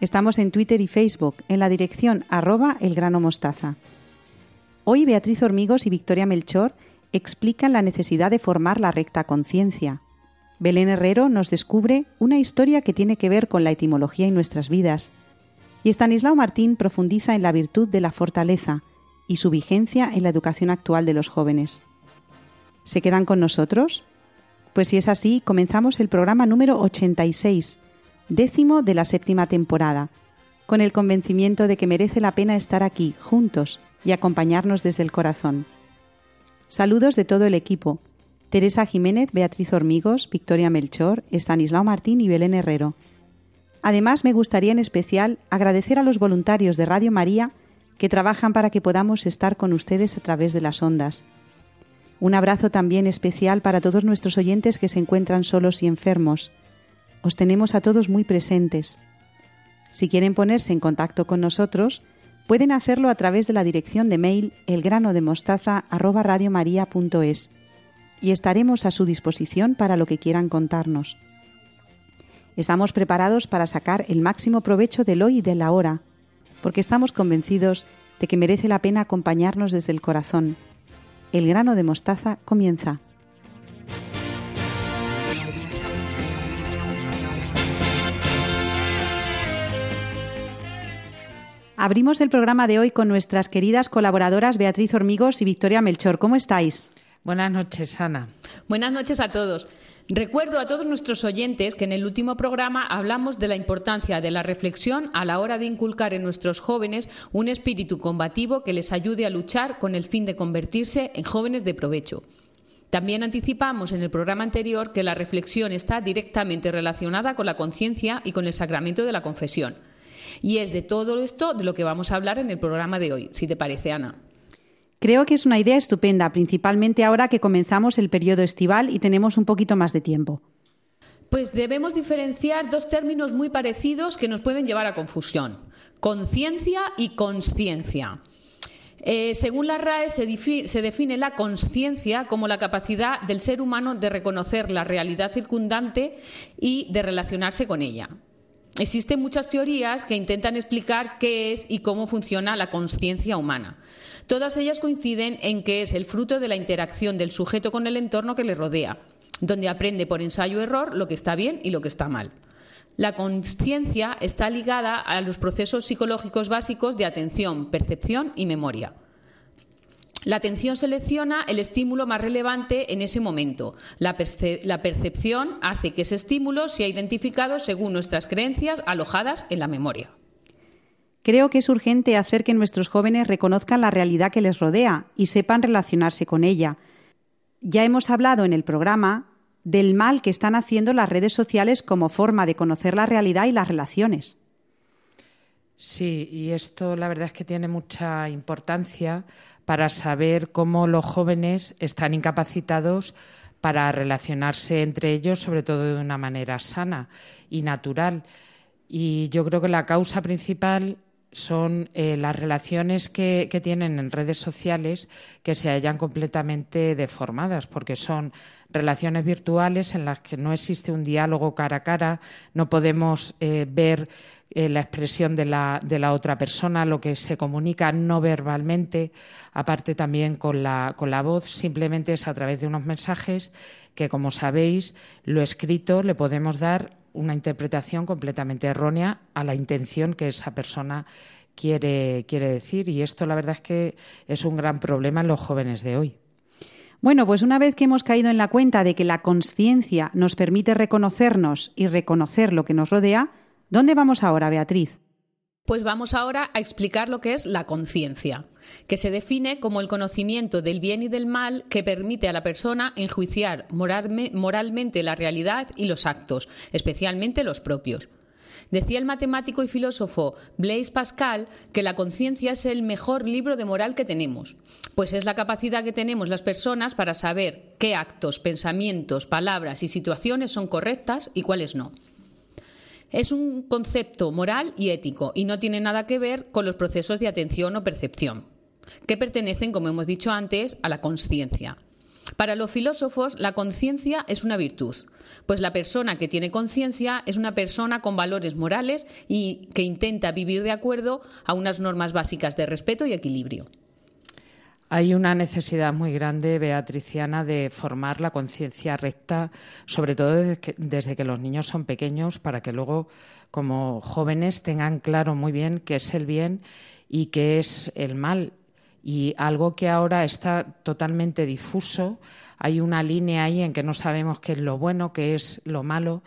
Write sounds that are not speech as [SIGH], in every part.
Estamos en Twitter y Facebook en la dirección arroba elgranomostaza. Hoy Beatriz Hormigos y Victoria Melchor explican la necesidad de formar la recta conciencia. Belén Herrero nos descubre una historia que tiene que ver con la etimología en nuestras vidas. Y Estanislao Martín profundiza en la virtud de la fortaleza y su vigencia en la educación actual de los jóvenes. ¿Se quedan con nosotros? Pues si es así, comenzamos el programa número 86, décimo de la séptima temporada, con el convencimiento de que merece la pena estar aquí, juntos, y acompañarnos desde el corazón. Saludos de todo el equipo. Teresa Jiménez, Beatriz Hormigos, Victoria Melchor, Estanislao Martín y Belén Herrero. Además, me gustaría en especial agradecer a los voluntarios de Radio María que trabajan para que podamos estar con ustedes a través de las ondas. Un abrazo también especial para todos nuestros oyentes que se encuentran solos y enfermos. Os tenemos a todos muy presentes. Si quieren ponerse en contacto con nosotros, pueden hacerlo a través de la dirección de mail elgranodemostaza@radiomaria.es y estaremos a su disposición para lo que quieran contarnos. Estamos preparados para sacar el máximo provecho del hoy y de la hora, porque estamos convencidos de que merece la pena acompañarnos desde el corazón. El grano de mostaza comienza. Abrimos el programa de hoy con nuestras queridas colaboradoras Beatriz Hormigos y Victoria Melchor. ¿Cómo estáis? Buenas noches, Ana. Buenas noches a todos. Recuerdo a todos nuestros oyentes que en el último programa hablamos de la importancia de la reflexión a la hora de inculcar en nuestros jóvenes un espíritu combativo que les ayude a luchar con el fin de convertirse en jóvenes de provecho. También anticipamos en el programa anterior que la reflexión está directamente relacionada con la conciencia y con el sacramento de la confesión. Y es de todo esto de lo que vamos a hablar en el programa de hoy, si te parece, Ana. Creo que es una idea estupenda, principalmente ahora que comenzamos el periodo estival y tenemos un poquito más de tiempo. Pues debemos diferenciar dos términos muy parecidos que nos pueden llevar a confusión, conciencia y consciencia. Eh, según la RAE, se, se define la conciencia como la capacidad del ser humano de reconocer la realidad circundante y de relacionarse con ella. Existen muchas teorías que intentan explicar qué es y cómo funciona la conciencia humana. Todas ellas coinciden en que es el fruto de la interacción del sujeto con el entorno que le rodea, donde aprende por ensayo-error lo que está bien y lo que está mal. La conciencia está ligada a los procesos psicológicos básicos de atención, percepción y memoria. La atención selecciona el estímulo más relevante en ese momento. La, la, percepción hace que ese estímulo sea identificado según nuestras creencias alojadas en la memoria. Creo que es urgente hacer que nuestros jóvenes reconozcan la realidad que les rodea y sepan relacionarse con ella. Ya hemos hablado en el programa del mal que están haciendo las redes sociales como forma de conocer la realidad y las relaciones. Sí, y esto la verdad es que tiene mucha importancia para saber cómo los jóvenes están incapacitados para relacionarse entre ellos, sobre todo de una manera sana y natural. Y yo creo que la causa principal son eh, las relaciones que, tienen en redes sociales que se hallan completamente deformadas, porque son relaciones virtuales en las que no existe un diálogo cara a cara, no podemos eh, ver eh, la expresión de la, de la, otra persona, lo que se comunica no verbalmente, aparte también con la, con la voz, simplemente es a través de unos mensajes que, como sabéis, lo escrito le podemos dar una interpretación completamente errónea a la intención que esa persona quiere, quiere decir. Y esto, la verdad, es que es un gran problema en los jóvenes de hoy. Bueno, pues una vez que hemos caído en la cuenta de que la conciencia nos permite reconocernos y reconocer lo que nos rodea, ¿dónde vamos ahora, Beatriz? Pues vamos ahora a explicar lo que es la conciencia, que se define como el conocimiento del bien y del mal que permite a la persona enjuiciar moralmente la realidad y los actos, especialmente los propios. Decía el matemático y filósofo Blaise Pascal que la conciencia es el mejor libro de moral que tenemos, pues es la capacidad que tenemos las personas para saber qué actos, pensamientos, palabras y situaciones son correctas y cuáles no. Es un concepto moral y ético y no tiene nada que ver con los procesos de atención o percepción, que pertenecen, como hemos dicho antes, a la conciencia. Para los filósofos, la conciencia es una virtud, pues la persona que tiene conciencia es una persona con valores morales y que intenta vivir de acuerdo a unas normas básicas de respeto y equilibrio. Hay una necesidad muy grande, Beatriciana, de formar la conciencia recta, sobre todo desde que, desde que, los niños son pequeños, para que luego, como jóvenes, tengan claro muy bien qué es el bien y qué es el mal y algo que ahora está totalmente difuso. Hay una línea ahí en que no sabemos qué es lo bueno, qué es lo malo.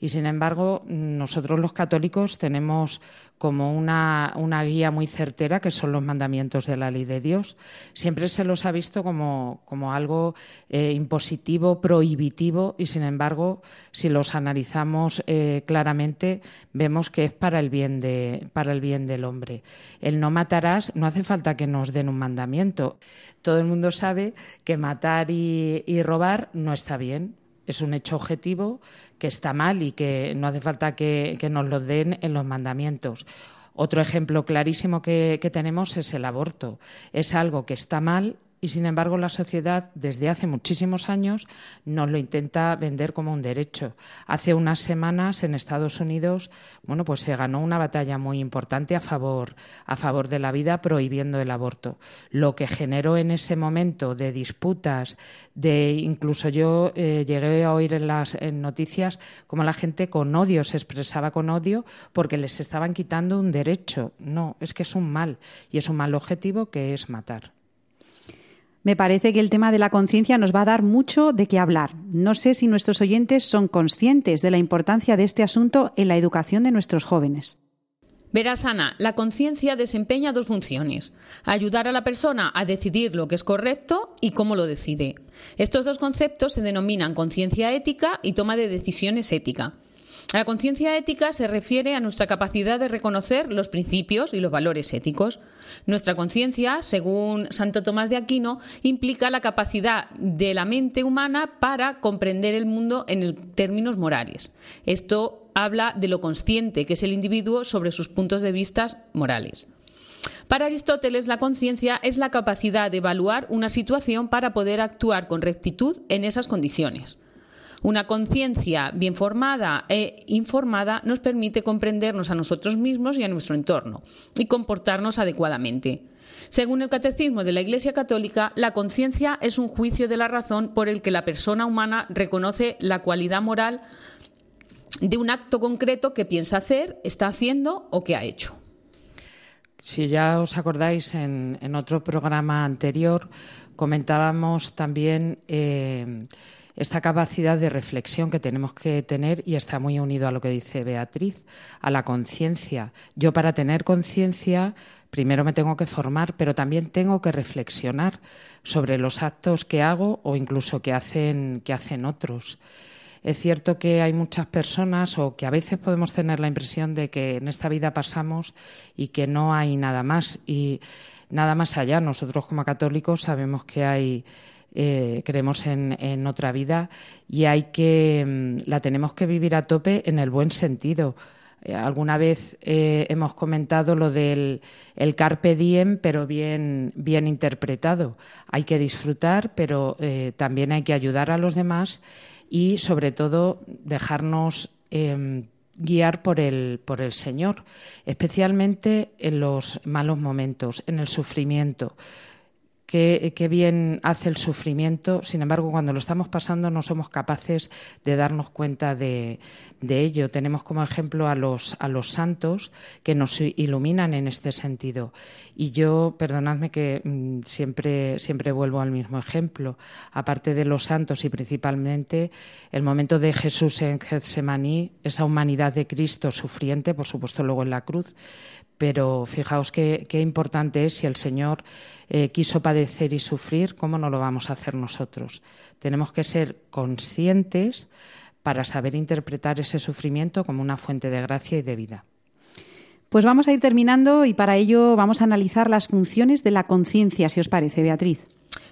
Y sin embargo, nosotros los católicos tenemos como una, una, guía muy certera, que son los mandamientos de la ley de Dios. Siempre se los ha visto como, como algo eh, impositivo, prohibitivo, y sin embargo, si los analizamos eh, claramente, vemos que es para el, bien de, para el bien del hombre. El no matarás, no hace falta que nos den un mandamiento. Todo el mundo sabe que matar y, y robar no está bien, es un hecho objetivo que está mal y que no hace falta que, nos lo den en los mandamientos. Otro ejemplo clarísimo que, tenemos es el aborto. Es algo que está mal y sin embargo la sociedad desde hace muchísimos años nos lo intenta vender como un derecho. Hace unas semanas en Estados Unidos, bueno, pues se ganó una batalla muy importante a favor a favor de la vida prohibiendo el aborto. Lo que generó en ese momento de disputas, de incluso yo eh, llegué a oír en las noticias como la gente con odio se expresaba con odio porque les estaban quitando un derecho. No, es que es un mal y es un mal objetivo que es matar. Me parece que el tema de la conciencia nos va a dar mucho de qué hablar. No sé si nuestros oyentes son conscientes de la importancia de este asunto en la educación de nuestros jóvenes. Verás, Ana, la conciencia desempeña dos funciones. Ayudar a la persona a decidir lo que es correcto y cómo lo decide. Estos dos conceptos se denominan conciencia ética y toma de decisiones ética. La conciencia ética se refiere a nuestra capacidad de reconocer los principios y los valores éticos. Nuestra conciencia, según Santo Tomás de Aquino, implica la capacidad de la mente humana para comprender el mundo en términos morales. Esto habla de lo consciente que es el individuo sobre sus puntos de vista morales. Para Aristóteles, la conciencia es la capacidad de evaluar una situación para poder actuar con rectitud en esas condiciones. Una conciencia bien formada e informada nos permite comprendernos a nosotros mismos y a nuestro entorno y comportarnos adecuadamente. Según el Catecismo de la Iglesia Católica, la conciencia es un juicio de la razón por el que la persona humana reconoce la cualidad moral de un acto concreto que piensa hacer, está haciendo o que ha hecho. Si ya os acordáis, en, otro programa anterior comentábamos también eh, esta capacidad de reflexión que tenemos que tener y está muy unido a lo que dice Beatriz, a la conciencia. Yo para tener conciencia primero me tengo que formar, pero también tengo que reflexionar sobre los actos que hago o incluso que hacen, que hacen otros. Es cierto que hay muchas personas o que a veces podemos tener la impresión de que en esta vida pasamos y que no hay nada más y nada más allá. Nosotros como católicos sabemos que hay eh, creemos en, otra vida y hay que mm, la tenemos que vivir a tope en el buen sentido. Eh, alguna vez eh, hemos comentado lo del el carpe diem, pero bien, bien interpretado. Hay que disfrutar, pero también hay que ayudar a los demás y, sobre todo, dejarnos em, guiar por el, por el Señor, especialmente en los malos momentos, en el sufrimiento qué, bien hace el sufrimiento. Sin embargo, cuando lo estamos pasando no somos capaces de darnos cuenta de, ello. Tenemos como ejemplo a los, a los santos que nos iluminan en este sentido. Y yo, perdonadme que mm, siempre, siempre vuelvo al mismo ejemplo. Aparte de los santos y principalmente el momento de Jesús en Getsemaní, esa humanidad de Cristo sufriente, por supuesto luego en la cruz, pero fijaos qué, importante es si el Señor eh, quiso padecer y sufrir, ¿cómo no lo vamos a hacer nosotros? Tenemos que ser conscientes para saber interpretar ese sufrimiento como una fuente de gracia y de vida. Pues vamos a ir terminando y para ello vamos a analizar las funciones de la conciencia, si os parece, Beatriz.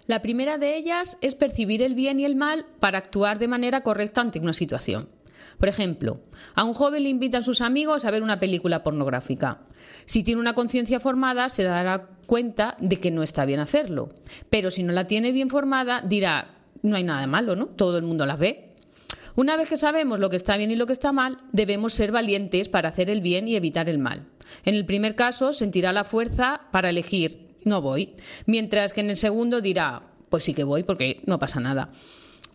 La primera de ellas es percibir el bien y el mal para actuar de manera correcta ante una situación. Por ejemplo, a un joven le invitan sus amigos a ver una película pornográfica. Si tiene una conciencia formada, se dará cuenta de que no está bien hacerlo. Pero si no la tiene bien formada, dirá, no hay nada malo, ¿no? Todo el mundo las ve. Una vez que sabemos lo que está bien y lo que está mal, debemos ser valientes para hacer el bien y evitar el mal. En el primer caso, sentirá la fuerza para elegir, no voy, mientras que en el segundo dirá, pues sí que voy porque no pasa nada.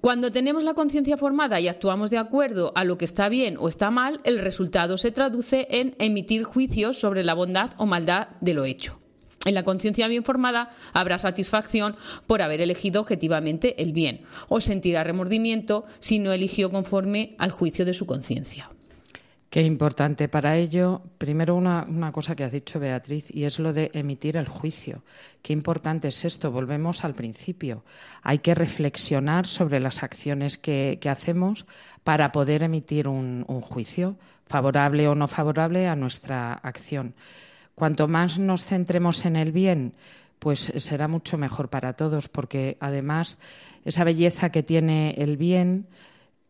Cuando tenemos la conciencia formada y actuamos de acuerdo a lo que está bien o está mal, el resultado se traduce en emitir juicios sobre la bondad o maldad de lo hecho. En la conciencia bien formada habrá satisfacción por haber elegido objetivamente el bien, o sentirá remordimiento si no eligió conforme al juicio de su conciencia. Qué importante para ello, primero una, cosa que has dicho Beatriz, y es lo de emitir el juicio. Qué importante es esto, volvemos al principio. Hay que reflexionar sobre las acciones que, hacemos para poder emitir un, juicio, favorable o no favorable a nuestra acción. Cuanto más nos centremos en el bien, pues será mucho mejor para todos, porque además esa belleza que tiene el bien,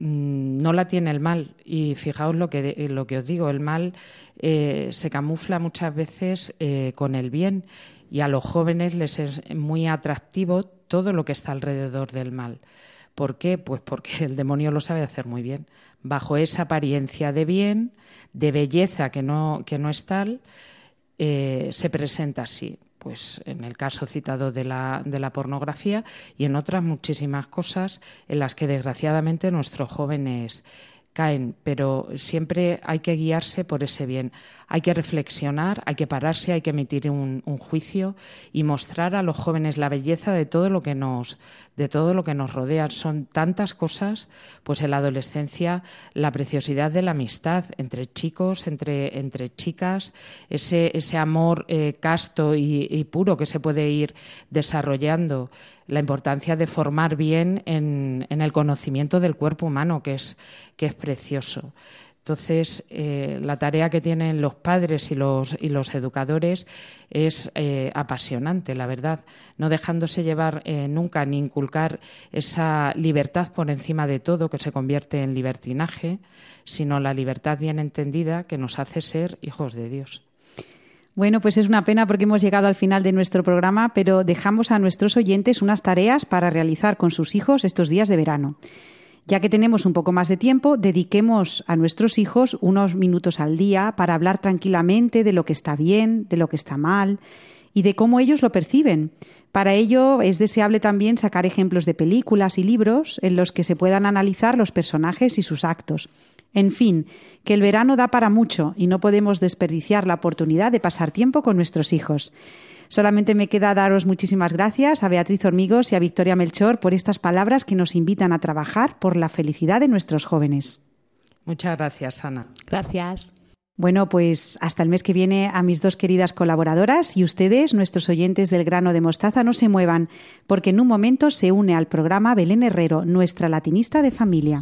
no la tiene el mal. Y fijaos lo que, lo que os digo, el mal eh, se camufla muchas veces eh, con el bien y a los jóvenes les es muy atractivo todo lo que está alrededor del mal. ¿Por qué? Pues porque [LAUGHS] el demonio lo sabe hacer muy bien. Bajo esa apariencia de bien, de belleza que no, que no es tal, eh, se presenta así pues en el caso citado de la, de la pornografía y en otras muchísimas cosas en las que desgraciadamente nuestros jóvenes caen, pero siempre hay que guiarse por ese bien. Hay que reflexionar, hay que pararse, hay que emitir un, juicio y mostrar a los jóvenes la belleza de todo lo que nos, de todo lo que nos rodea. Son tantas cosas, pues en la adolescencia, la preciosidad de la amistad entre chicos, entre, entre chicas, ese, ese amor eh, casto y puro que se puede ir desarrollando la importancia de formar bien en, el conocimiento del cuerpo humano, que es, que es precioso. Entonces, eh, la tarea que tienen los padres y los, educadores es eh, apasionante, la verdad, no dejándose llevar eh, nunca ni inculcar esa libertad por encima de todo que se convierte en libertinaje, sino la libertad bien entendida que nos hace ser hijos de Dios. Bueno, pues es una pena porque hemos llegado al final de nuestro programa, pero dejamos a nuestros oyentes unas tareas para realizar con sus hijos estos días de verano. Ya que tenemos un poco más de tiempo, dediquemos a nuestros hijos unos minutos al día para hablar tranquilamente de lo que está bien, de lo que está mal y de cómo ellos lo perciben. Para ello es deseable también sacar ejemplos de películas y libros en los que se puedan analizar los personajes y sus actos. En fin, que el verano da para mucho y no podemos desperdiciar la oportunidad de pasar tiempo con nuestros hijos. Solamente me queda daros muchísimas gracias a Beatriz Hormigos y a Victoria Melchor por estas palabras que nos invitan a trabajar por la felicidad de nuestros jóvenes. Muchas gracias, Ana. Gracias. Bueno, pues hasta el mes que viene a mis dos queridas colaboradoras y ustedes, nuestros oyentes del grano de mostaza, no se muevan, porque en un momento se une al programa Belén Herrero, nuestra latinista de familia.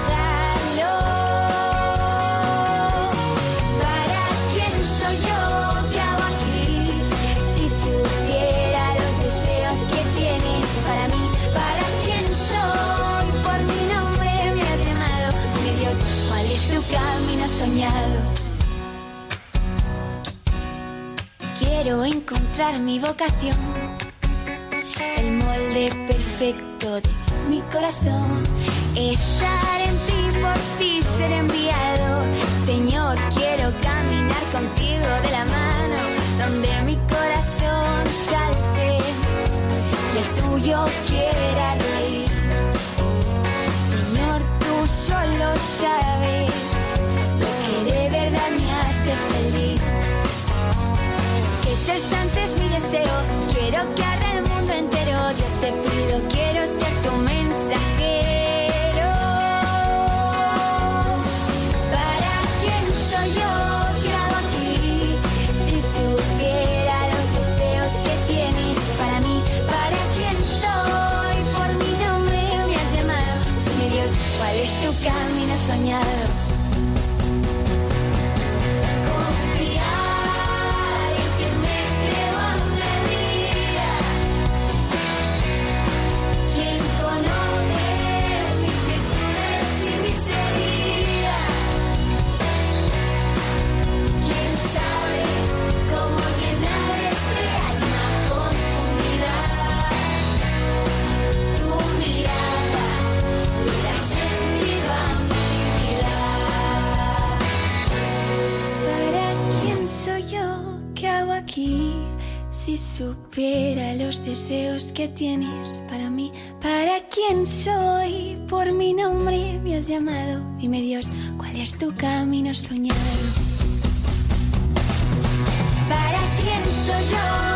Mi vocación, el molde perfecto de mi corazón. Estar en ti, por ti ser enviado. te pido que deseos que tienes para mí, ¿para quién soy? Por mi nombre me has llamado. Dime Dios, ¿cuál es tu camino soñado? ¿Para quién soy yo?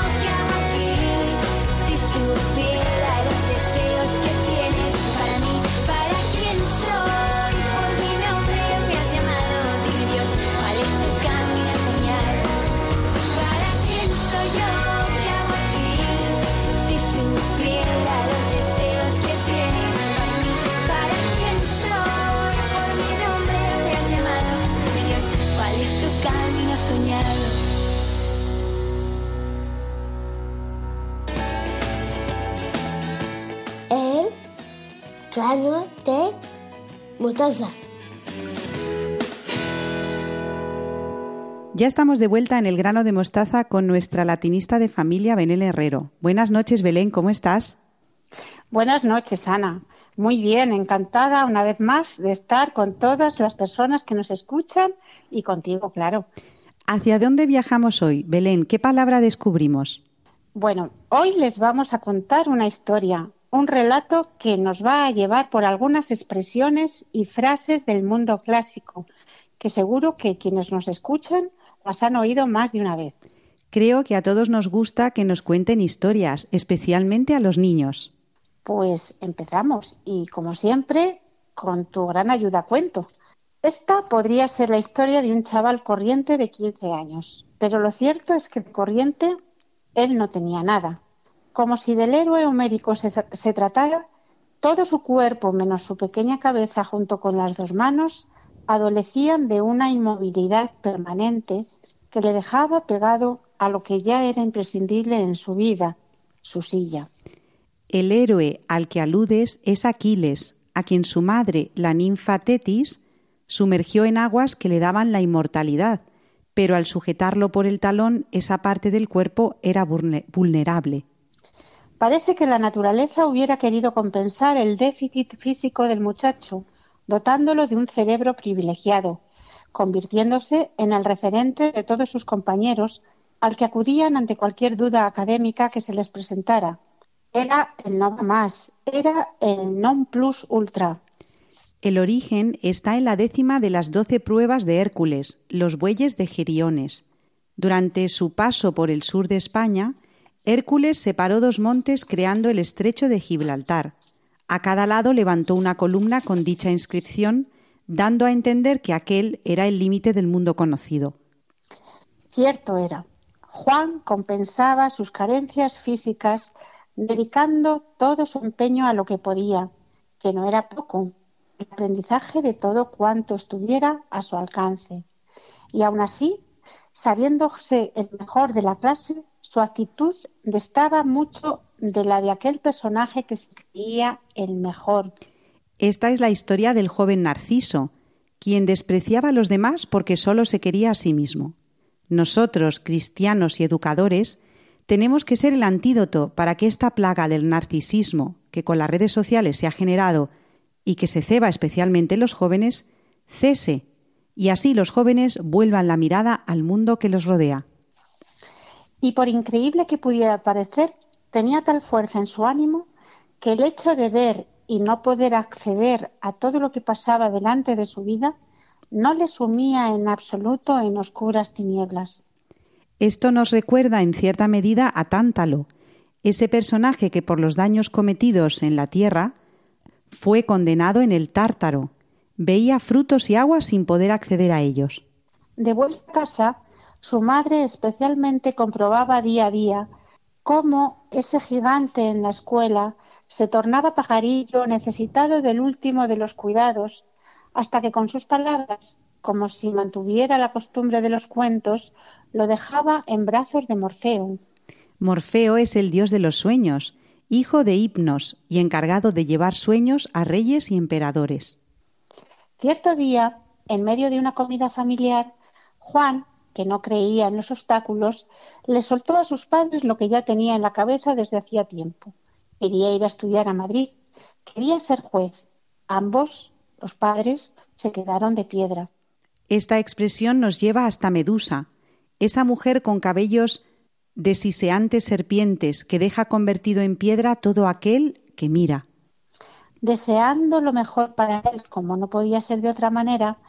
Grano de mostaza. Ya estamos de vuelta en el grano de mostaza con nuestra latinista de familia, Belén Herrero. Buenas noches, Belén, ¿cómo estás? Buenas noches, Ana. Muy bien, encantada una vez más de estar con todas las personas que nos escuchan y contigo, claro. ¿Hacia dónde viajamos hoy? Belén, ¿qué palabra descubrimos? Bueno, hoy les vamos a contar una historia, un relato que nos va a llevar por algunas expresiones y frases del mundo clásico, que seguro que quienes nos escuchan las han oído más de una vez. Creo que a todos nos gusta que nos cuenten historias, especialmente a los niños. Pues empezamos y, como siempre, con tu gran ayuda cuento. Esta podría ser la historia de un chaval corriente de 15 años, pero lo cierto es que de corriente él no tenía nada. Como si del héroe homérico se, se tratara, todo su cuerpo menos su pequeña cabeza junto con las dos manos adolecían de una inmovilidad permanente que le dejaba pegado a lo que ya era imprescindible en su vida, su silla. El héroe al que aludes es Aquiles, a quien su madre, la ninfa Tetis, sumergió en aguas que le daban la inmortalidad, pero al sujetarlo por el talón esa parte del cuerpo era vulne- vulnerable. Parece que la naturaleza hubiera querido compensar el déficit físico del muchacho, dotándolo de un cerebro privilegiado, convirtiéndose en el referente de todos sus compañeros al que acudían ante cualquier duda académica que se les presentara. Era el no más, era el non plus ultra. El origen está en la décima de las doce pruebas de Hércules, los bueyes de Geriones. Durante su paso por el sur de España, Hércules separó dos montes creando el estrecho de Gibraltar. A cada lado levantó una columna con dicha inscripción, dando a entender que aquel era el límite del mundo conocido. Cierto era. Juan compensaba sus carencias físicas dedicando todo su empeño a lo que podía, que no era poco, el aprendizaje de todo cuanto estuviera a su alcance. Y aún así, sabiéndose el mejor de la clase, su actitud destaba mucho de la de aquel personaje que se creía el mejor. Esta es la historia del joven Narciso, quien despreciaba a los demás porque solo se quería a sí mismo. Nosotros, cristianos y educadores, tenemos que ser el antídoto para que esta plaga del narcisismo que con las redes sociales se ha generado y que se ceba especialmente en los jóvenes, cese y así los jóvenes vuelvan la mirada al mundo que los rodea. Y por increíble que pudiera parecer, tenía tal fuerza en su ánimo que el hecho de ver y no poder acceder a todo lo que pasaba delante de su vida no le sumía en absoluto en oscuras tinieblas. Esto nos recuerda en cierta medida a Tántalo, ese personaje que por los daños cometidos en la tierra fue condenado en el Tártaro, veía frutos y aguas sin poder acceder a ellos. De vuelta a casa, su madre especialmente comprobaba día a día cómo ese gigante en la escuela se tornaba pajarillo necesitado del último de los cuidados, hasta que con sus palabras, como si mantuviera la costumbre de los cuentos, lo dejaba en brazos de Morfeo. Morfeo es el dios de los sueños, hijo de Hipnos y encargado de llevar sueños a reyes y emperadores. Cierto día, en medio de una comida familiar, Juan, que no creía en los obstáculos, le soltó a sus padres lo que ya tenía en la cabeza desde hacía tiempo. Quería ir a estudiar a Madrid, quería ser juez. Ambos, los padres, se quedaron de piedra. Esta expresión nos lleva hasta Medusa, esa mujer con cabellos de siseantes serpientes que deja convertido en piedra todo aquel que mira. Deseando lo mejor para él, como no podía ser de otra manera,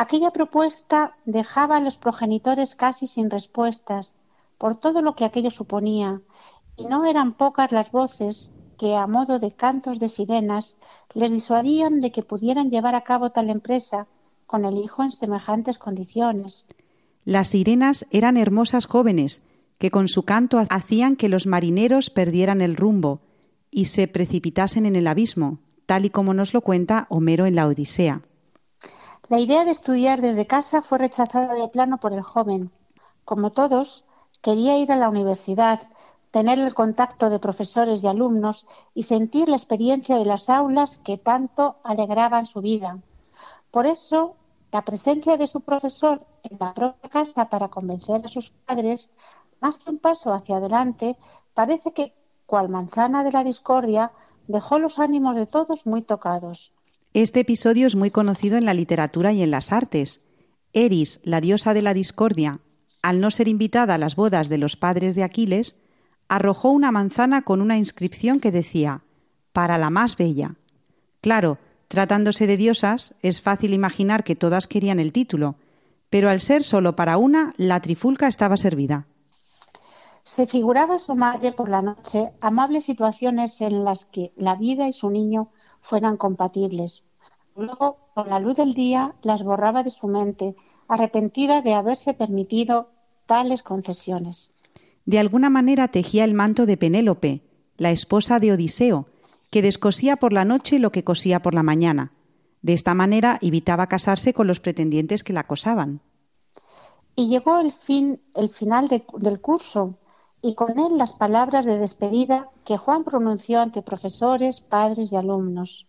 Aquella propuesta dejaba a los progenitores casi sin respuestas por todo lo que aquello suponía, y no eran pocas las voces que, a modo de cantos de sirenas, les disuadían de que pudieran llevar a cabo tal empresa con el hijo en semejantes condiciones. Las sirenas eran hermosas jóvenes que con su canto hacían que los marineros perdieran el rumbo y se precipitasen en el abismo, tal y como nos lo cuenta Homero en la Odisea. La idea de estudiar desde casa fue rechazada de plano por el joven. Como todos, quería ir a la universidad, tener el contacto de profesores y alumnos y sentir la experiencia de las aulas que tanto alegraban su vida. Por eso, la presencia de su profesor en la propia casa para convencer a sus padres, más que un paso hacia adelante, parece que, cual manzana de la discordia, dejó los ánimos de todos muy tocados. Este episodio es muy conocido en la literatura y en las artes. Eris, la diosa de la discordia, al no ser invitada a las bodas de los padres de Aquiles, arrojó una manzana con una inscripción que decía para la más bella. Claro, tratándose de diosas, es fácil imaginar que todas querían el título, pero al ser solo para una, la trifulca estaba servida. Se figuraba su madre por la noche amables situaciones en las que la vida y su niño fueran compatibles. Luego, con la luz del día, las borraba de su mente, arrepentida de haberse permitido tales concesiones. De alguna manera tejía el manto de Penélope, la esposa de Odiseo, que descosía por la noche lo que cosía por la mañana. De esta manera evitaba casarse con los pretendientes que la acosaban. Y llegó el fin, el final del curso, y con él las palabras de despedida que Juan pronunció ante profesores, padres y alumnos.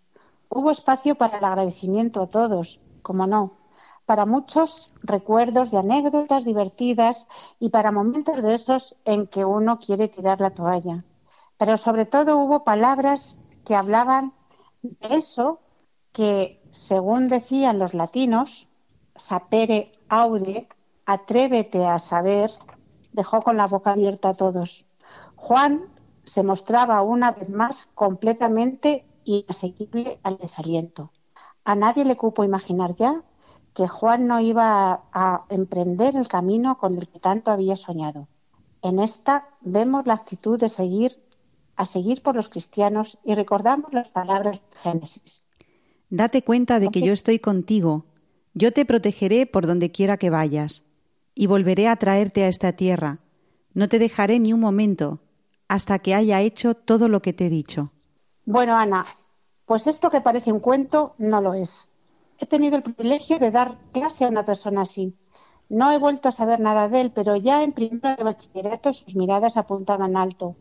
Hubo espacio para el agradecimiento a todos, como no, para muchos recuerdos de anécdotas divertidas y para momentos de esos en que uno quiere tirar la toalla. Pero sobre todo hubo palabras que hablaban de eso que, según decían los latinos, sapere aude, atrévete a saber, dejó con la boca abierta a todos. Juan se mostraba una vez más completamente inasequible al desaliento. A nadie le cupo imaginar ya que Juan no iba a, emprender el camino con el que tanto había soñado. En esta vemos la actitud de seguir a seguir por los cristianos y recordamos las palabras de Génesis. Date cuenta de que yo estoy contigo, yo te protegeré por donde quiera que vayas y volveré a traerte a esta tierra. No te dejaré ni un momento hasta que haya hecho todo lo que te he dicho. Bueno, Ana, pues esto que parece un cuento no lo es. He tenido el privilegio de dar clase a una persona así. No he vuelto a saber nada de él, pero ya en primero de bachillerato sus miradas apuntaban alto.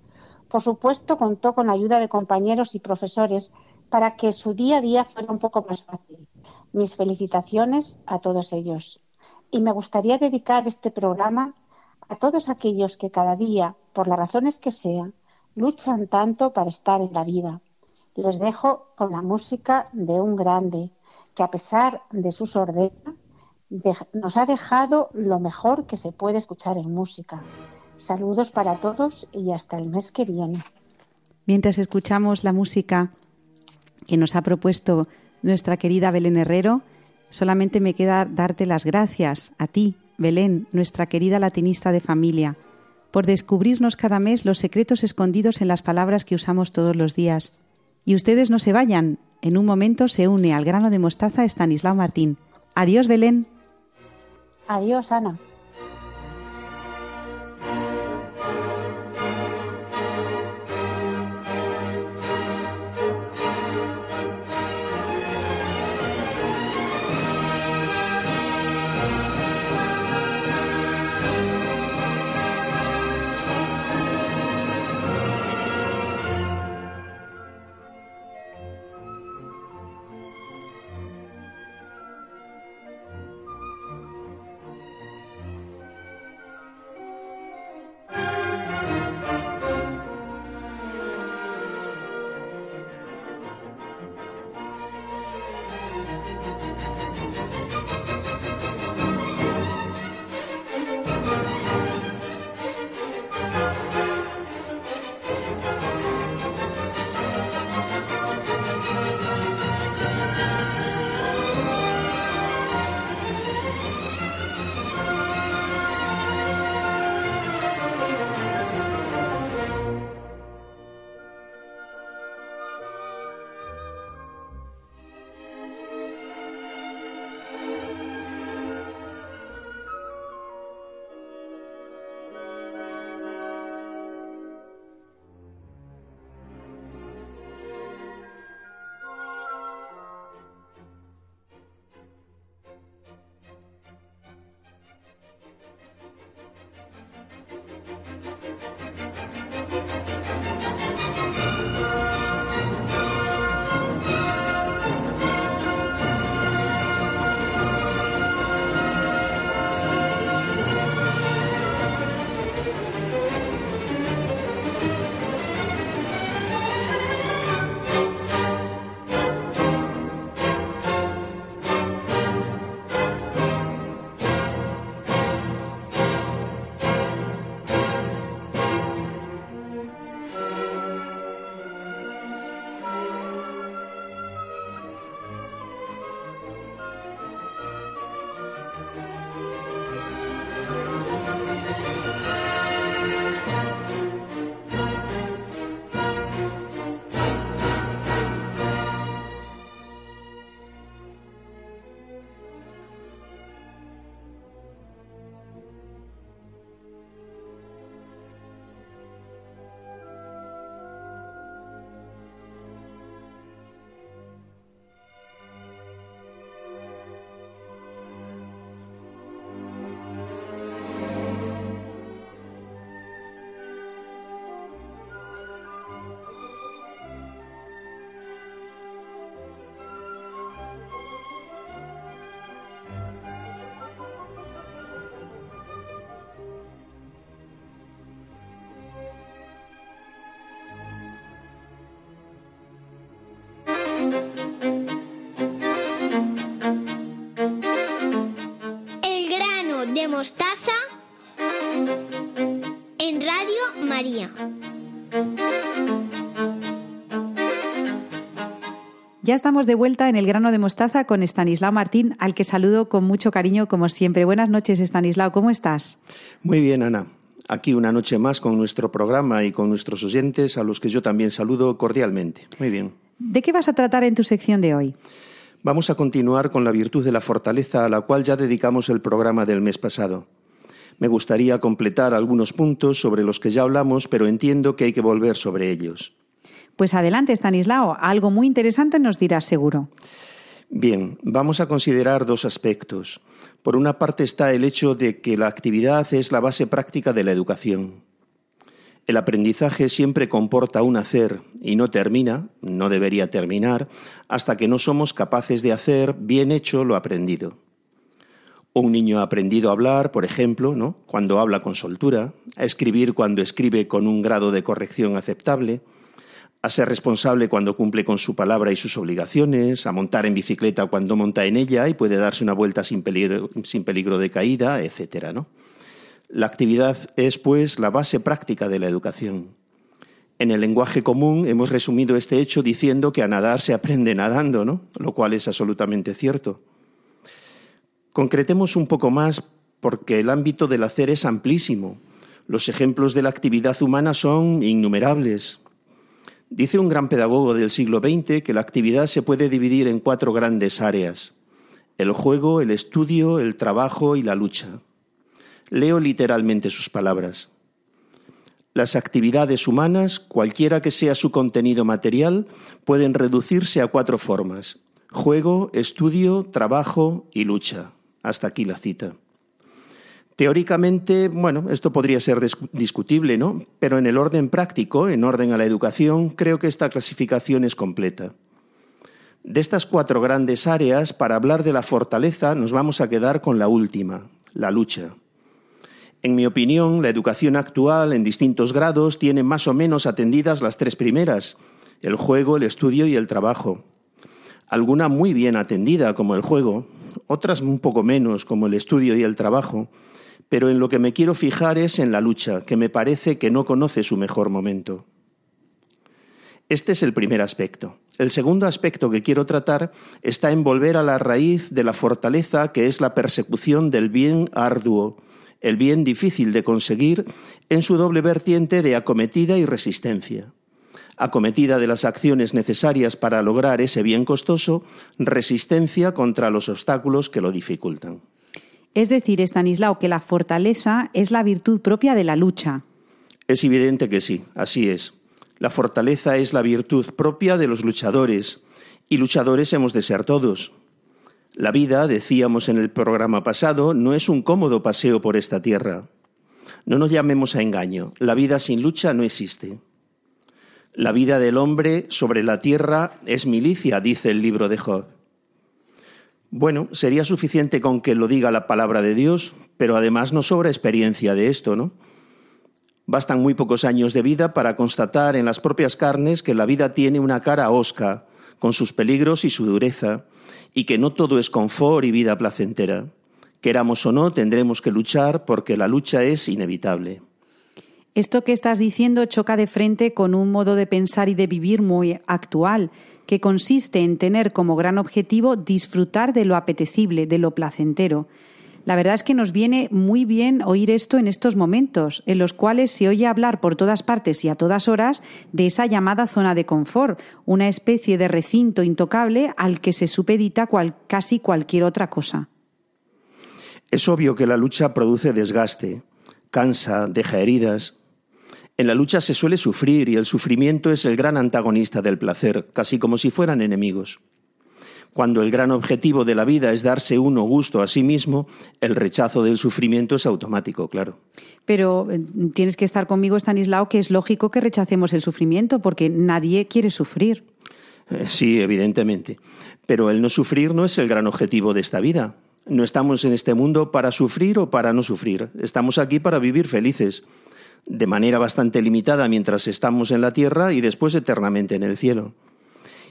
Por supuesto, contó con la ayuda de compañeros y profesores para que su día a día fuera un poco más fácil. Mis felicitaciones a todos ellos y me gustaría dedicar este programa a todos aquellos que cada día, por las razones que sean, luchan tanto para estar en la vida. Les dejo con la música de un grande que a pesar de su sordera nos ha dejado lo mejor que se puede escuchar en música. Saludos para todos y hasta el mes que viene. Mientras escuchamos la música que nos ha propuesto nuestra querida Belén Herrero, Solamente me queda darte las gracias a ti, Belén, nuestra querida latinista de familia, por descubrirnos cada mes los secretos escondidos en las palabras que usamos todos los días. Y ustedes no se vayan. En un momento se une al grano de mostaza Estanislao Martín. Adiós, Belén. Adiós, Ana. Ya estamos de vuelta en el grano de mostaza con Estanislao Martín, al que saludo con mucho cariño como siempre. Buenas noches, Estanislao, ¿cómo estás? Muy bien, Ana. Aquí una noche más con nuestro programa y con nuestros oyentes, a los que yo también saludo cordialmente. Muy bien. ¿De qué vas a tratar en tu sección de hoy? Vamos a continuar con la virtud de la fortaleza a la cual ya dedicamos el programa del mes pasado. Me gustaría completar algunos puntos sobre los que ya hablamos, pero entiendo que hay que volver sobre ellos. Pues adelante, Stanislao, algo muy interesante nos dirás seguro. Bien, vamos a considerar dos aspectos. Por una parte está el hecho de que la actividad es la base práctica de la educación. El aprendizaje siempre comporta un hacer y no termina, no debería terminar, hasta que no somos capaces de hacer bien hecho lo aprendido. Un niño ha aprendido a hablar, por ejemplo, ¿no? cuando habla con soltura, a escribir cuando escribe con un grado de corrección aceptable, a ser responsable cuando cumple con su palabra y sus obligaciones, a montar en bicicleta cuando monta en ella y puede darse una vuelta sin peligro, de caída, etcétera, ¿no? La actividad es, pues, la base práctica de la educación. En el lenguaje común hemos resumido este hecho diciendo que a nadar se aprende nadando, ¿no? Lo cual es absolutamente cierto. Concretemos un poco más porque el ámbito del hacer es amplísimo. Los ejemplos de la actividad humana son innumerables. Dice un gran pedagogo del siglo XX que la actividad se puede dividir en cuatro grandes áreas. El juego, el estudio, el trabajo y la lucha. Leo literalmente sus palabras. Las actividades humanas, cualquiera que sea su contenido material, pueden reducirse a cuatro formas. Juego, estudio, trabajo y lucha. Hasta aquí la cita. Teóricamente, bueno, esto podría ser discutible, ¿no? Pero en el orden práctico, en orden a la educación, creo que esta clasificación es completa. De estas cuatro grandes áreas, para hablar de la fortaleza, nos vamos a quedar con la última, la lucha. En mi opinión, la educación actual, en distintos grados, tiene más o menos atendidas las tres primeras, el juego, el estudio y el trabajo. Alguna muy bien atendida, como el juego, otras un poco menos, como el estudio y el trabajo, pero en lo que me quiero fijar es en la lucha, que me parece que no conoce su mejor momento. Este es el primer aspecto. El segundo aspecto que quiero tratar está en volver a la raíz de la fortaleza que es la persecución del bien arduo, el bien difícil de conseguir en su doble vertiente de acometida y resistencia. Acometida de las acciones necesarias para lograr ese bien costoso, resistencia contra los obstáculos que lo dificultan. Es decir, Estanislao, que la fortaleza es la virtud propia de la lucha. Es evidente que sí, así es. La fortaleza es la virtud propia de los luchadores, y luchadores hemos de ser todos. La vida, decíamos en el programa pasado, no es un cómodo paseo por esta tierra. No nos llamemos a engaño, la vida sin lucha no existe. La vida del hombre sobre la tierra es milicia, dice el libro de Job. Bueno, sería suficiente con que lo diga la palabra de Dios, pero además no sobra experiencia de esto, ¿no? Bastan muy pocos años de vida para constatar en las propias carnes que la vida tiene una cara osca, con sus peligros y su dureza, y que no todo es confort y vida placentera. Queramos o no, tendremos que luchar porque la lucha es inevitable. Esto que estás diciendo choca de frente con un modo de pensar y de vivir muy actual, que consiste en tener como gran objetivo disfrutar de lo apetecible, de lo placentero. La verdad es que nos viene muy bien oír esto en estos momentos, en los cuales se oye hablar por todas partes y a todas horas de esa llamada zona de confort, una especie de recinto intocable al que se supedita casi cualquier otra cosa. Es obvio que la lucha produce desgaste, cansa, deja heridas, en la lucha se suele sufrir y el sufrimiento es el gran antagonista del placer, casi como si fueran enemigos. Cuando el gran objetivo de la vida es darse uno gusto a sí mismo, el rechazo del sufrimiento es automático, claro. Pero eh, tienes que estar conmigo, Stanislao, que es lógico que rechacemos el sufrimiento, porque nadie quiere sufrir. Eh, sí, evidentemente. Pero el no sufrir no es el gran objetivo de esta vida. No estamos en este mundo para sufrir o para no sufrir. Estamos aquí para vivir felices de manera bastante limitada mientras estamos en la tierra y después eternamente en el cielo.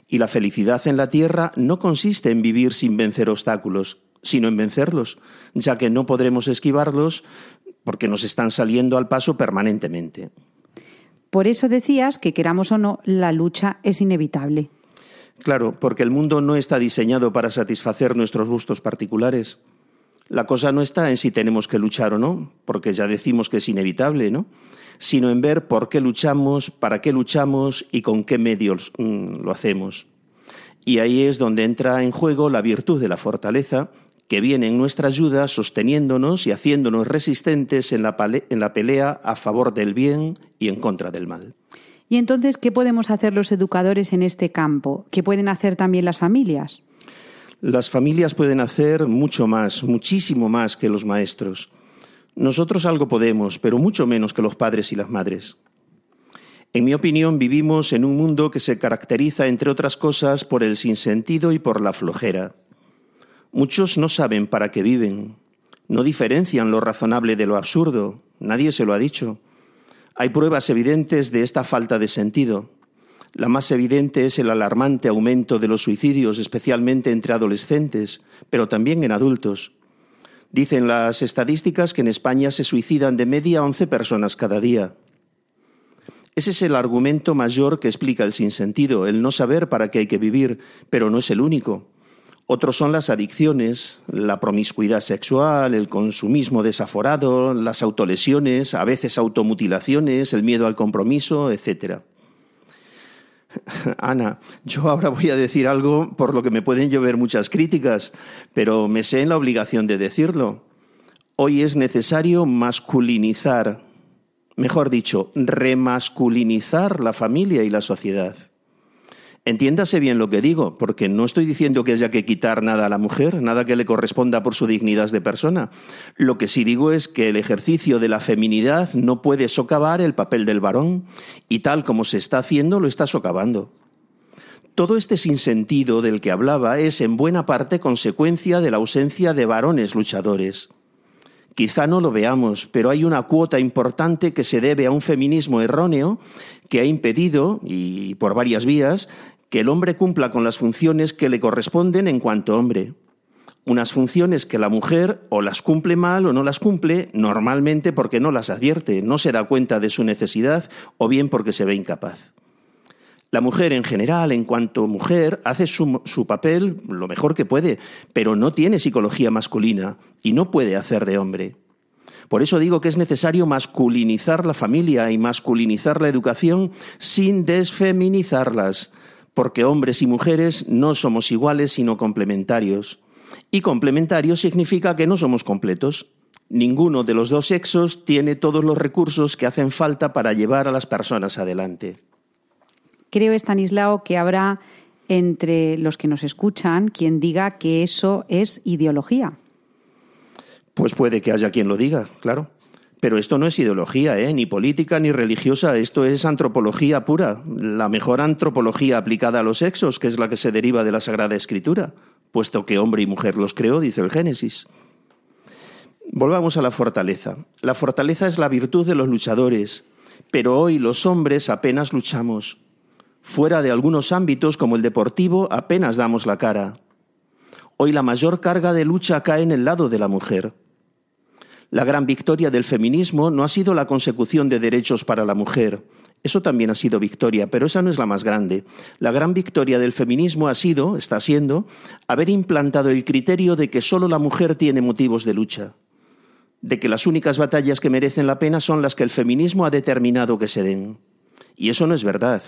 Y la felicidad en la tierra no consiste en vivir sin vencer obstáculos, sino en vencerlos, ya que no podremos esquivarlos porque nos están saliendo al paso permanentemente. Por eso decías que queramos o no, la lucha es inevitable. Claro, porque el mundo no está diseñado para satisfacer nuestros gustos particulares. La cosa no está en si tenemos que luchar o no, porque ya decimos que es inevitable, ¿no? Sino en ver por qué luchamos, para qué luchamos y con qué medios mm, lo hacemos. Y ahí es donde entra en juego la virtud de la fortaleza, que viene en nuestra ayuda sosteniéndonos y haciéndonos resistentes en la, en la pelea a favor del bien y en contra del mal. ¿Y entonces qué podemos hacer los educadores en este campo? ¿Qué pueden hacer también las familias? Las familias pueden hacer mucho más, muchísimo más que los maestros. Nosotros algo podemos, pero mucho menos que los padres y las madres. En mi opinión, vivimos en un mundo que se caracteriza, entre otras cosas, por el sinsentido y por la flojera. Muchos no saben para qué viven, no diferencian lo razonable de lo absurdo, nadie se lo ha dicho. Hay pruebas evidentes de esta falta de sentido. La más evidente es el alarmante aumento de los suicidios, especialmente entre adolescentes, pero también en adultos. Dicen las estadísticas que en España se suicidan de media 11 personas cada día. Ese es el argumento mayor que explica el sinsentido, el no saber para qué hay que vivir, pero no es el único. Otros son las adicciones, la promiscuidad sexual, el consumismo desaforado, las autolesiones, a veces automutilaciones, el miedo al compromiso, etc. [LAUGHS] Ana, yo ahora voy a decir algo por lo que me pueden llover muchas críticas, pero me sé en la obligación de decirlo. Hoy es necesario masculinizar, mejor dicho, remasculinizar la familia y la sociedad. Entiéndase bien lo que digo, porque no estoy diciendo que haya que quitar nada a la mujer, nada que le corresponda por su dignidad de persona. Lo que sí digo es que el ejercicio de la feminidad no puede socavar el papel del varón, y tal como se está haciendo, lo está socavando. Todo este sinsentido del que hablaba es en buena parte consecuencia de la ausencia de varones luchadores. Quizá no lo veamos, pero hay una cuota importante que se debe a un feminismo erróneo que ha impedido, y por varias vías, que el hombre cumpla con las funciones que le corresponden en cuanto hombre. Unas funciones que la mujer o las cumple mal o no las cumple, normalmente porque no las advierte, no se da cuenta de su necesidad o bien porque se ve incapaz. La mujer en general, en cuanto mujer, hace su, su, papel lo mejor que puede, pero no tiene psicología masculina y no puede hacer de hombre. Por eso digo que es necesario masculinizar la familia y masculinizar la educación sin desfeminizarlas, porque hombres y mujeres no somos iguales sino complementarios. Y complementario significa que no somos completos. Ninguno de los dos sexos tiene todos los recursos que hacen falta para llevar a las personas adelante. Creo, Estanislao, que habrá entre los que nos escuchan quien diga que eso es ideología. Pues puede que haya quien lo diga, claro. Pero esto no es ideología, ¿eh? ni política ni religiosa, esto es antropología pura, la mejor antropología aplicada a los sexos, que es la que se deriva de la Sagrada Escritura, puesto que hombre y mujer los creó, dice el Génesis. Volvamos a la fortaleza. La fortaleza es la virtud de los luchadores, pero hoy los hombres apenas luchamos. Fuera de algunos ámbitos, como el deportivo, apenas damos la cara. Hoy la mayor carga de lucha cae en el lado de la mujer. La gran victoria del feminismo no ha sido la consecución de derechos para la mujer. Eso también ha sido victoria, pero esa no es la más grande. La gran victoria del feminismo ha sido, está siendo, haber implantado el criterio de que solo la mujer tiene motivos de lucha, de que las únicas batallas que merecen la pena son las que el feminismo ha determinado que se den. Y eso no es verdad.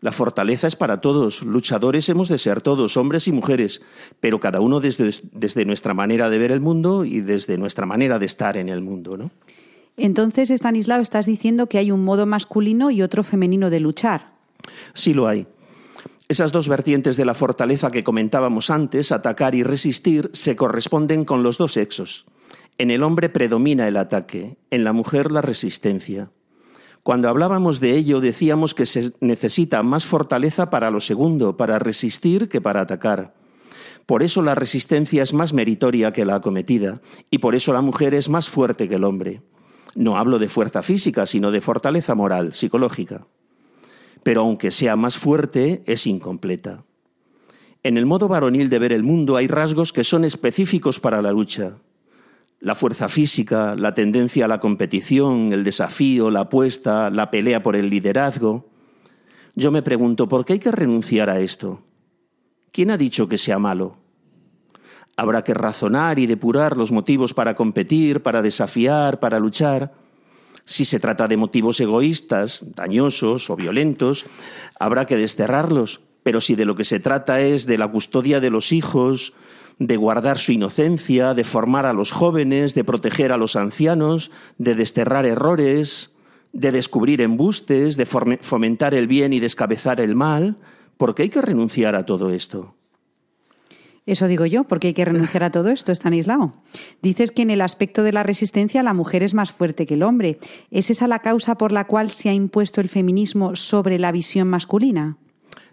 La fortaleza es para todos, luchadores hemos de ser todos, hombres y mujeres, pero cada uno desde, desde, nuestra manera de ver el mundo y desde nuestra manera de estar en el mundo. ¿no? Entonces, Stanislao, estás diciendo que hay un modo masculino y otro femenino de luchar. Sí lo hay. Esas dos vertientes de la fortaleza que comentábamos antes, atacar y resistir, se corresponden con los dos sexos. En el hombre predomina el ataque, en la mujer la resistencia. Cuando hablábamos de ello decíamos que se necesita más fortaleza para lo segundo, para resistir que para atacar. Por eso la resistencia es más meritoria que la acometida y por eso la mujer es más fuerte que el hombre. No hablo de fuerza física, sino de fortaleza moral, psicológica. Pero aunque sea más fuerte, es incompleta. En el modo varonil de ver el mundo hay rasgos que son específicos para la lucha, la fuerza física, la tendencia a la competición, el desafío, la apuesta, la pelea por el liderazgo. Yo me pregunto, ¿por qué hay que renunciar a esto? ¿Quién ha dicho que sea malo? Habrá que razonar y depurar los motivos para competir, para desafiar, para luchar. Si se trata de motivos egoístas, dañosos o violentos, habrá que desterrarlos. Pero si de lo que se trata es de la custodia de los hijos, de guardar su inocencia, de formar a los jóvenes, de proteger a los ancianos, de desterrar errores, de descubrir embustes, de fomentar el bien y descabezar el mal. ¿Por qué hay que renunciar a todo esto? Eso digo yo, porque hay que renunciar a todo esto, Stanislao. Dices que en el aspecto de la resistencia la mujer es más fuerte que el hombre. ¿Es esa la causa por la cual se ha impuesto el feminismo sobre la visión masculina?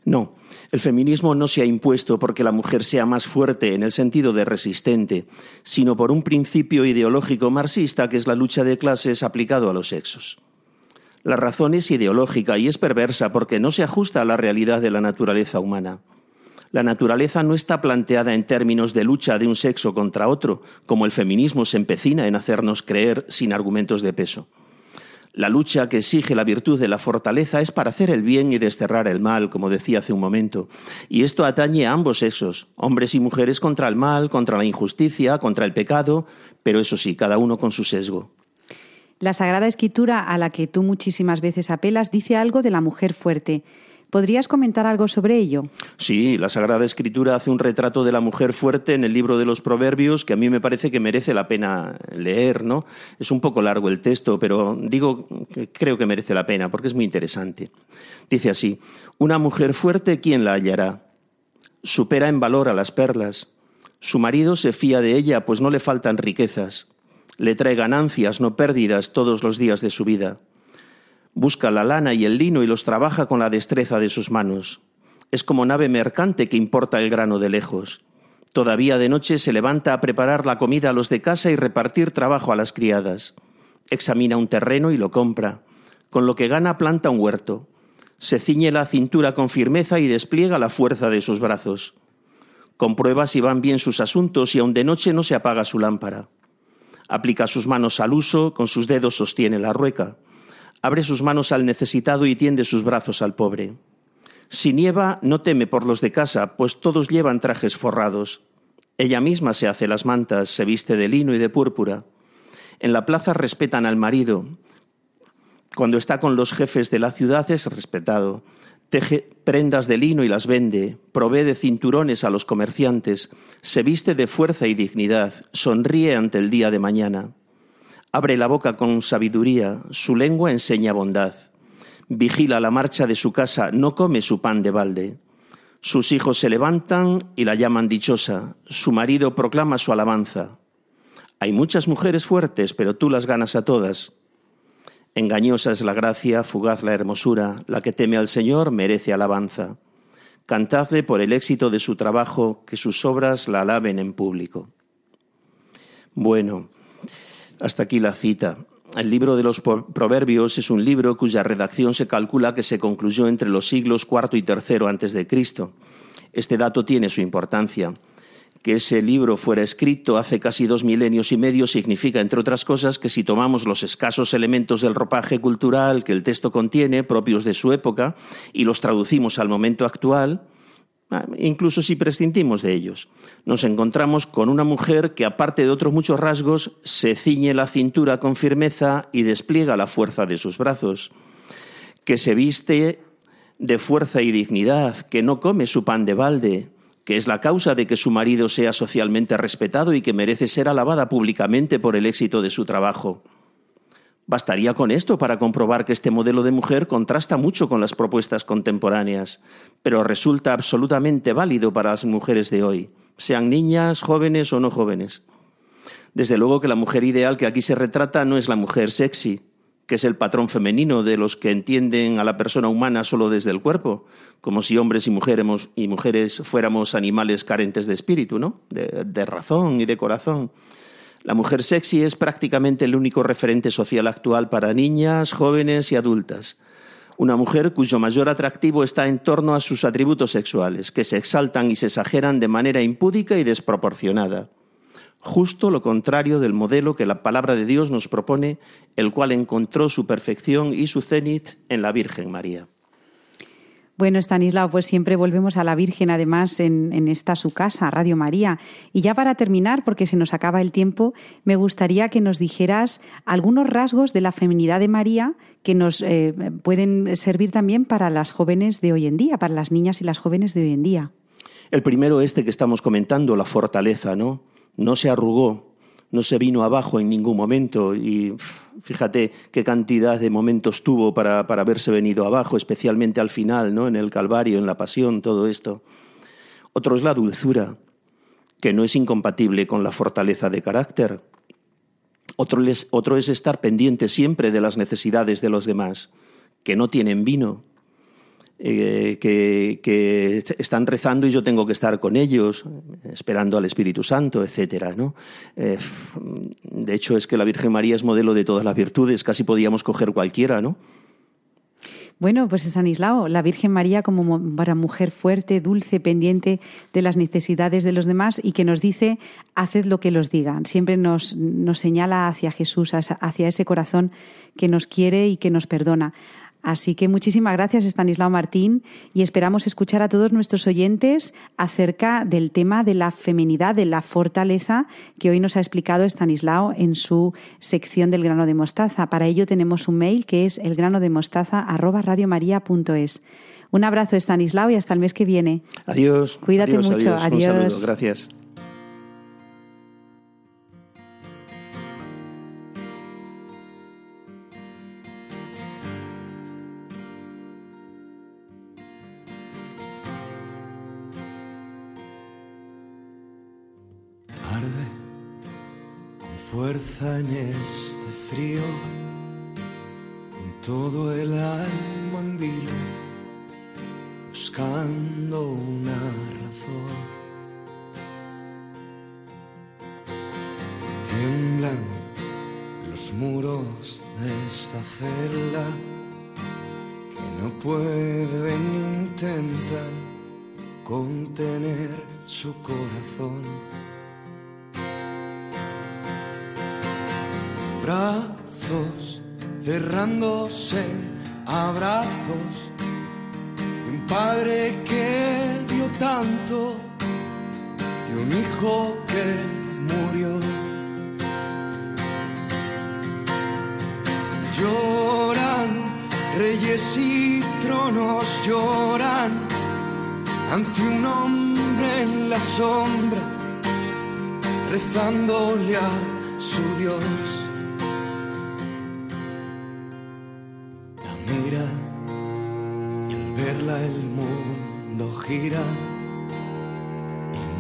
No, el feminismo no se ha impuesto porque la mujer sea más fuerte en el sentido de resistente, sino por un principio ideológico marxista que es la lucha de clases aplicado a los sexos. La razón es ideológica y es perversa porque no se ajusta a la realidad de la naturaleza humana. La naturaleza no está planteada en términos de lucha de un sexo contra otro, como el feminismo se empecina en hacernos creer sin argumentos de peso. La lucha que exige la virtud de la fortaleza es para hacer el bien y desterrar el mal, como decía hace un momento. Y esto atañe a ambos sexos, hombres y mujeres contra el mal, contra la injusticia, contra el pecado, pero eso sí, cada uno con su sesgo. La Sagrada Escritura, a la que tú muchísimas veces apelas, dice algo de la mujer fuerte. ¿Podrías comentar algo sobre ello? Sí, la Sagrada Escritura hace un retrato de la mujer fuerte en el libro de los Proverbios que a mí me parece que merece la pena leer, ¿no? Es un poco largo el texto, pero digo que creo que merece la pena porque es muy interesante. Dice así: Una mujer fuerte, ¿quién la hallará? Supera en valor a las perlas. Su marido se fía de ella, pues no le faltan riquezas. Le trae ganancias, no pérdidas, todos los días de su vida. Busca la lana y el lino y los trabaja con la destreza de sus manos. Es como nave mercante que importa el grano de lejos. Todavía de noche se levanta a preparar la comida a los de casa y repartir trabajo a las criadas. Examina un terreno y lo compra. Con lo que gana planta un huerto. Se ciñe la cintura con firmeza y despliega la fuerza de sus brazos. Comprueba si van bien sus asuntos y aun de noche no se apaga su lámpara. Aplica sus manos al uso, con sus dedos sostiene la rueca abre sus manos al necesitado y tiende sus brazos al pobre. Si nieva, no teme por los de casa, pues todos llevan trajes forrados. Ella misma se hace las mantas, se viste de lino y de púrpura. En la plaza respetan al marido. Cuando está con los jefes de la ciudad es respetado. Teje prendas de lino y las vende, provee de cinturones a los comerciantes, se viste de fuerza y dignidad, sonríe ante el día de mañana. Abre la boca con sabiduría, su lengua enseña bondad. Vigila la marcha de su casa, no come su pan de balde. Sus hijos se levantan y la llaman dichosa, su marido proclama su alabanza. Hay muchas mujeres fuertes, pero tú las ganas a todas. Engañosa es la gracia, fugaz la hermosura, la que teme al Señor merece alabanza. Cantadle por el éxito de su trabajo, que sus obras la alaben en público. Bueno, hasta aquí la cita. El libro de los Proverbios es un libro cuya redacción se calcula que se concluyó entre los siglos IV y III antes de Cristo. Este dato tiene su importancia. Que ese libro fuera escrito hace casi dos milenios y medio significa, entre otras cosas, que si tomamos los escasos elementos del ropaje cultural que el texto contiene, propios de su época, y los traducimos al momento actual, incluso si prescindimos de ellos. Nos encontramos con una mujer que, aparte de otros muchos rasgos, se ciñe la cintura con firmeza y despliega la fuerza de sus brazos, que se viste de fuerza y dignidad, que no come su pan de balde, que es la causa de que su marido sea socialmente respetado y que merece ser alabada públicamente por el éxito de su trabajo. Bastaría con esto para comprobar que este modelo de mujer contrasta mucho con las propuestas contemporáneas, pero resulta absolutamente válido para las mujeres de hoy, sean niñas, jóvenes o no jóvenes. Desde luego que la mujer ideal que aquí se retrata no es la mujer sexy, que es el patrón femenino de los que entienden a la persona humana solo desde el cuerpo, como si hombres y mujeres, y mujeres fuéramos animales carentes de espíritu, ¿no? de razón y de corazón. La mujer sexy es prácticamente el único referente social actual para niñas, jóvenes y adultas. Una mujer cuyo mayor atractivo está en torno a sus atributos sexuales, que se exaltan y se exageran de manera impúdica y desproporcionada. Justo lo contrario del modelo que la palabra de Dios nos propone, el cual encontró su perfección y su cenit en la Virgen María. Bueno, Stanislao, pues siempre volvemos a la Virgen, además, en, esta su casa, Radio María. Y ya para terminar, porque se nos acaba el tiempo, me gustaría que nos dijeras algunos rasgos de la feminidad de María que nos eh, pueden servir también para las jóvenes de hoy en día, para las niñas y las jóvenes de hoy en día. El primero, este que estamos comentando, la fortaleza, ¿no? No se arrugó, no se vino abajo en ningún momento y fíjate qué cantidad de momentos tuvo para, haberse venido abajo, especialmente al final, ¿no? en el Calvario, en la pasión, todo esto. Otro es la dulzura, que no es incompatible con la fortaleza de carácter. Otro es, otro es estar pendiente siempre de las necesidades de los demás, que no tienen vino, eh, que, están rezando y yo tengo que estar con ellos, esperando al Espíritu Santo, etcétera. ¿no? Eh, de hecho, es que la Virgen María es modelo de todas las virtudes, casi podíamos coger cualquiera, ¿no? Bueno, pues Estanislao, la Virgen María como para mujer fuerte, dulce, pendiente de las necesidades de los demás y que nos dice, haced lo que los digan. Siempre nos, nos señala hacia Jesús, hacia ese corazón que nos quiere y que nos perdona. Así que muchísimas gracias, Estanislao Martín, y esperamos escuchar a todos nuestros oyentes acerca del tema de la feminidad, de la fortaleza que hoy nos ha explicado Estanislao en su sección del grano de mostaza. Para ello tenemos un mail que es elgranodemostaza@radiomaria.es. Un abrazo, Estanislao, y hasta el mes que viene. Adiós. Cuídate mucho. Adiós. Un saludo. Gracias. Fuerza en este frío, con todo el alma en vilo, buscando una razón. Tiemblan los muros de esta celda que no pueden intentar contener su corazón brazos cerrándose en abrazos. Un padre que dio tanto de un hijo que murió. Lloran reyes y tronos, lloran ante un hombre en la sombra, rezándole a su Dios. En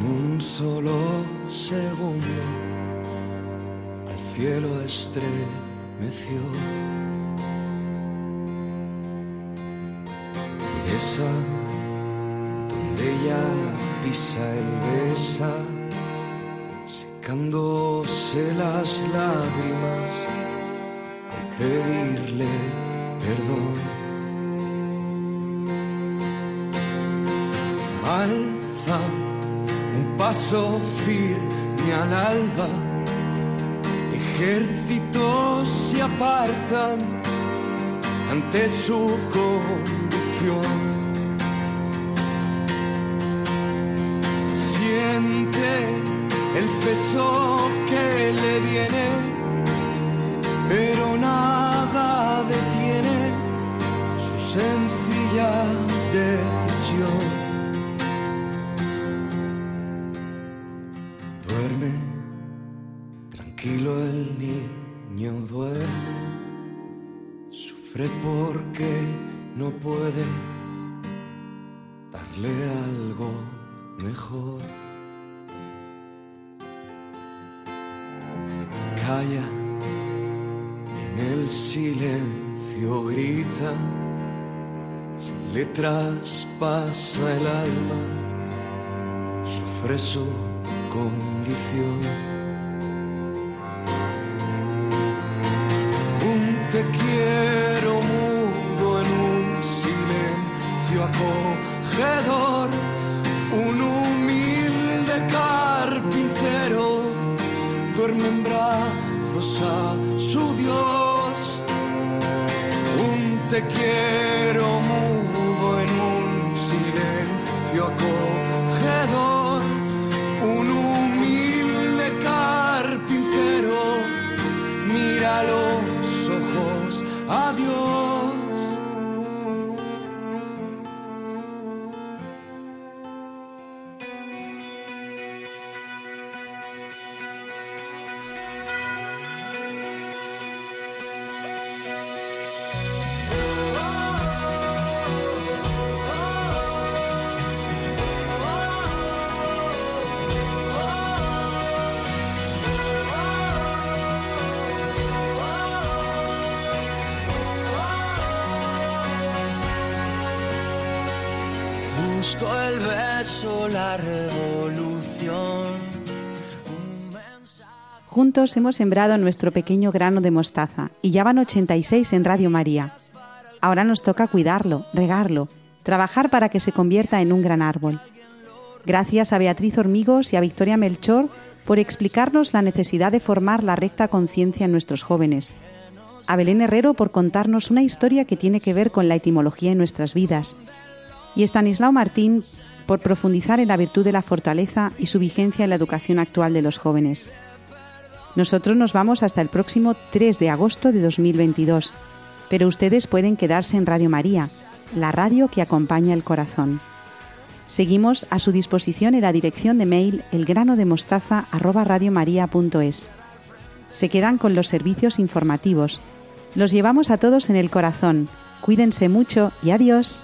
un solo segundo. Al cielo estremeció. Esa donde ella pisa el besa, secándose las lágrimas al pedirle alza un paso firme al alba. Ejércitos se apartan ante su conducción. Siente el peso que le viene, pero nada detiene su sencilla decisión. El niño duerme, sufre porque no puede darle algo mejor. Calla, en el silencio grita, se le traspasa el alma, sufre su condición. Hemos sembrado nuestro pequeño grano de mostaza y ya van 86 en Radio María. Ahora nos toca cuidarlo, regarlo, trabajar para que se convierta en un gran árbol. Gracias a Beatriz Hormigos y a Victoria Melchor por explicarnos la necesidad de formar la recta conciencia en nuestros jóvenes. A Belén Herrero por contarnos una historia que tiene que ver con la etimología en nuestras vidas. Y Estanislao Martín por profundizar en la virtud de la fortaleza y su vigencia en la educación actual de los jóvenes. Nosotros nos vamos hasta el próximo 3 de agosto de 2022, pero ustedes pueden quedarse en Radio María, la radio que acompaña el corazón. Seguimos a su disposición en la dirección de mail elgranodemostaza@radiomaria.es. Se quedan con los servicios informativos. Los llevamos a todos en el corazón. Cuídense mucho y adiós.